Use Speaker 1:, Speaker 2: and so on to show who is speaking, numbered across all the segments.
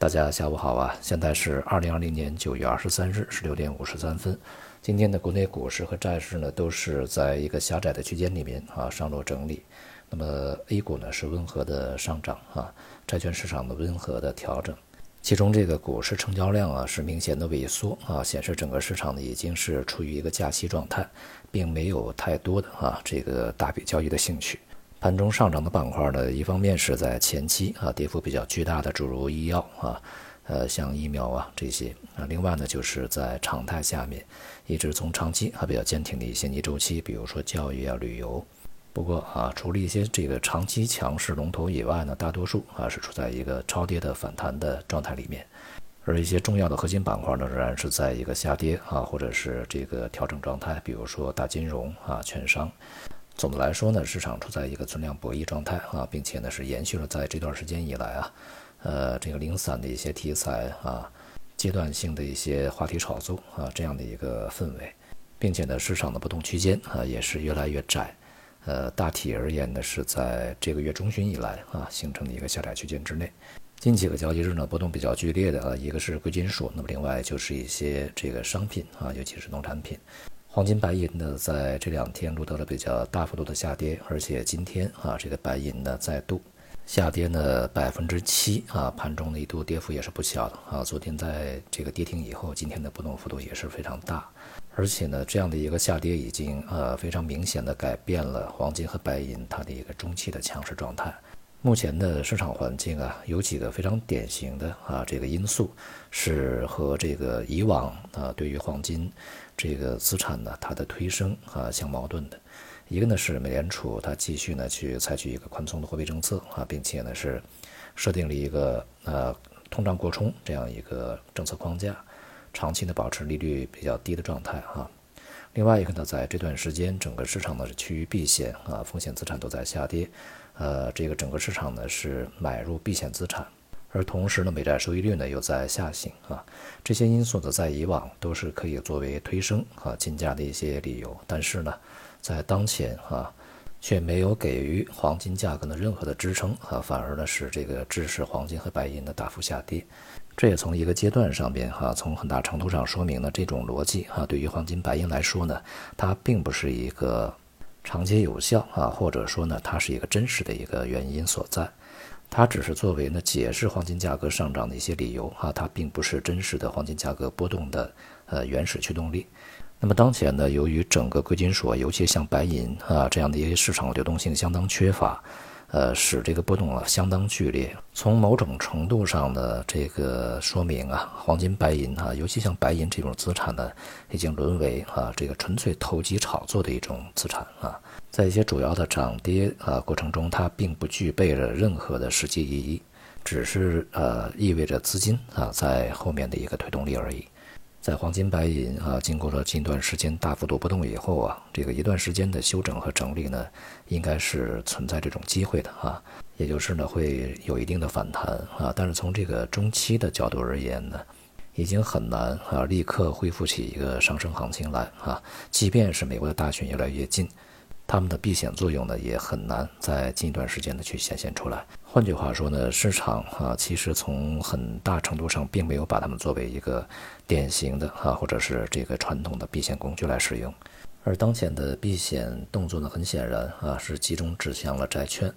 Speaker 1: 大家下午好啊！现在是二零二零年九月二十三日十六点五十三分。今天的国内股市和债市呢，都是在一个狭窄的区间里面啊上落整理。那么 A 股呢是温和的上涨啊，债券市场的温和的调整。其中这个股市成交量啊是明显的萎缩啊，显示整个市场呢已经是处于一个假期状态，并没有太多的啊这个大笔交易的兴趣。盘中上涨的板块呢，一方面是在前期啊跌幅比较巨大的，诸如医药啊，呃像疫苗啊这些啊，另外呢就是在常态下面，一直从长期还比较坚挺的一些逆周期，比如说教育啊、旅游。不过啊，除了一些这个长期强势龙头以外呢，大多数啊是处在一个超跌的反弹的状态里面，而一些重要的核心板块呢，仍然是在一个下跌啊，或者是这个调整状态，比如说大金融啊、券商。总的来说呢，市场处在一个存量博弈状态啊，并且呢是延续了在这段时间以来啊，呃，这个零散的一些题材啊，阶段性的一些话题炒作啊这样的一个氛围，并且呢，市场的波动区间啊也是越来越窄，呃，大体而言呢是在这个月中旬以来啊形成的一个下窄区间之内。近几个交易日呢波动比较剧烈的啊，一个是贵金属，那么另外就是一些这个商品啊，尤其是农产品。黄金、白银呢，在这两天录得了比较大幅度的下跌，而且今天啊，这个白银呢再度下跌呢百分之七啊，盘中的一度跌幅也是不小的啊。昨天在这个跌停以后，今天的波动幅度也是非常大，而且呢，这样的一个下跌已经呃非常明显的改变了黄金和白银它的一个中期的强势状态。目前的市场环境啊，有几个非常典型的啊这个因素是和这个以往啊对于黄金。这个资产呢，它的推升啊相矛盾的，一个呢是美联储它继续呢去采取一个宽松的货币政策啊，并且呢是设定了一个呃通胀过冲这样一个政策框架，长期的保持利率比较低的状态啊。另外一个呢，在这段时间整个市场呢是趋于避险啊，风险资产都在下跌，呃，这个整个市场呢是买入避险资产。而同时呢，美债收益率呢又在下行啊，这些因素呢在以往都是可以作为推升啊金价的一些理由，但是呢，在当前啊，却没有给予黄金价格的任何的支撑啊，反而呢是这个致使黄金和白银的大幅下跌。这也从一个阶段上边哈，从很大程度上说明了这种逻辑啊，对于黄金、白银来说呢，它并不是一个长期有效啊，或者说呢，它是一个真实的一个原因所在。它只是作为呢解释黄金价格上涨的一些理由啊，它并不是真实的黄金价格波动的呃原始驱动力。那么当前呢，由于整个贵金属，尤其像白银啊这样的一些市场流动性相当缺乏，呃，使这个波动啊相当剧烈。从某种程度上的这个说明啊，黄金、白银啊，尤其像白银这种资产呢，已经沦为啊这个纯粹投机炒作的一种资产啊。在一些主要的涨跌啊过程中，它并不具备着任何的实际意义，只是呃意味着资金啊在后面的一个推动力而已。在黄金、白银啊经过了近段时间大幅度波动以后啊，这个一段时间的修整和整理呢，应该是存在这种机会的啊，也就是呢会有一定的反弹啊。但是从这个中期的角度而言呢，已经很难啊立刻恢复起一个上升行情来啊，即便是美国的大选越来越近。他们的避险作用呢，也很难在近一段时间呢去显现出来。换句话说呢，市场啊，其实从很大程度上并没有把它们作为一个典型的啊，或者是这个传统的避险工具来使用。而当前的避险动作呢，很显然啊，是集中指向了债券。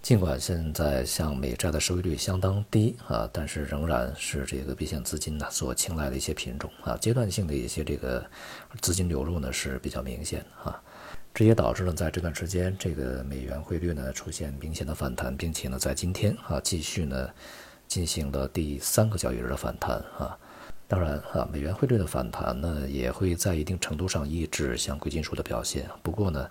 Speaker 1: 尽管现在像美债的收益率相当低啊，但是仍然是这个避险资金呢所青睐的一些品种啊。阶段性的一些这个资金流入呢是比较明显啊。这也导致了在这段时间，这个美元汇率呢出现明显的反弹，并且呢在今天啊继续呢进行了第三个交易日的反弹啊。当然啊，美元汇率的反弹呢也会在一定程度上抑制像贵金属的表现。不过呢，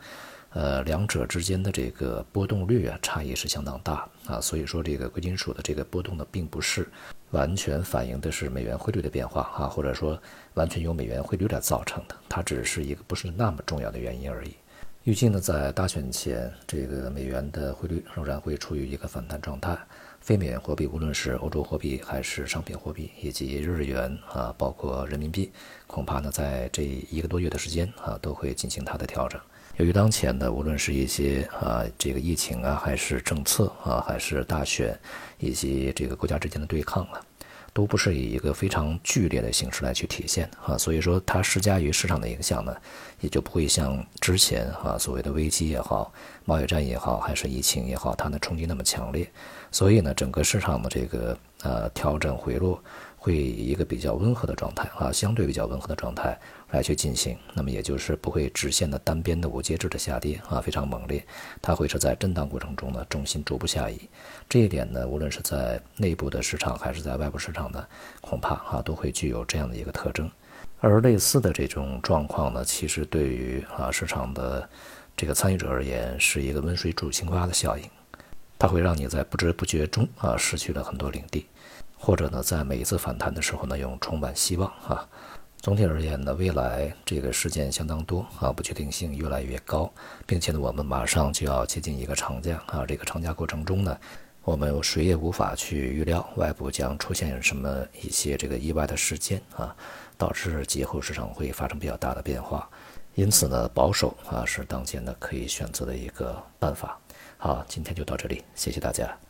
Speaker 1: 呃，两者之间的这个波动率啊差异是相当大啊，所以说这个贵金属的这个波动呢并不是完全反映的是美元汇率的变化啊，或者说完全由美元汇率来造成的，它只是一个不是那么重要的原因而已。预计呢，在大选前，这个美元的汇率仍然会处于一个反弹状态。非美元货币，无论是欧洲货币还是商品货币，以及日元啊，包括人民币，恐怕呢，在这一个多月的时间啊，都会进行它的调整。由于当前的无论是一些啊，这个疫情啊，还是政策啊，还是大选，以及这个国家之间的对抗啊，都不是以一个非常剧烈的形式来去体现哈，所以说它施加于市场的影响呢，也就不会像之前啊所谓的危机也好、贸易战也好，还是疫情也好，它的冲击那么强烈。所以呢，整个市场的这个呃调整回落。会以一个比较温和的状态啊，相对比较温和的状态来去进行，那么也就是不会直线的单边的无节制的下跌啊，非常猛烈，它会是在震荡过程中呢，重心逐步下移。这一点呢，无论是在内部的市场还是在外部市场呢，恐怕啊都会具有这样的一个特征。而类似的这种状况呢，其实对于啊市场的这个参与者而言，是一个温水煮青蛙的效应，它会让你在不知不觉中啊失去了很多领地。或者呢，在每一次反弹的时候呢，用充满希望啊。总体而言呢，未来这个事件相当多啊，不确定性越来越高，并且呢，我们马上就要接近一个长假啊。这个长假过程中呢，我们谁也无法去预料外部将出现什么一些这个意外的事件啊，导致节后市场会发生比较大的变化。因此呢，保守啊是当前呢可以选择的一个办法。好，今天就到这里，谢谢大家。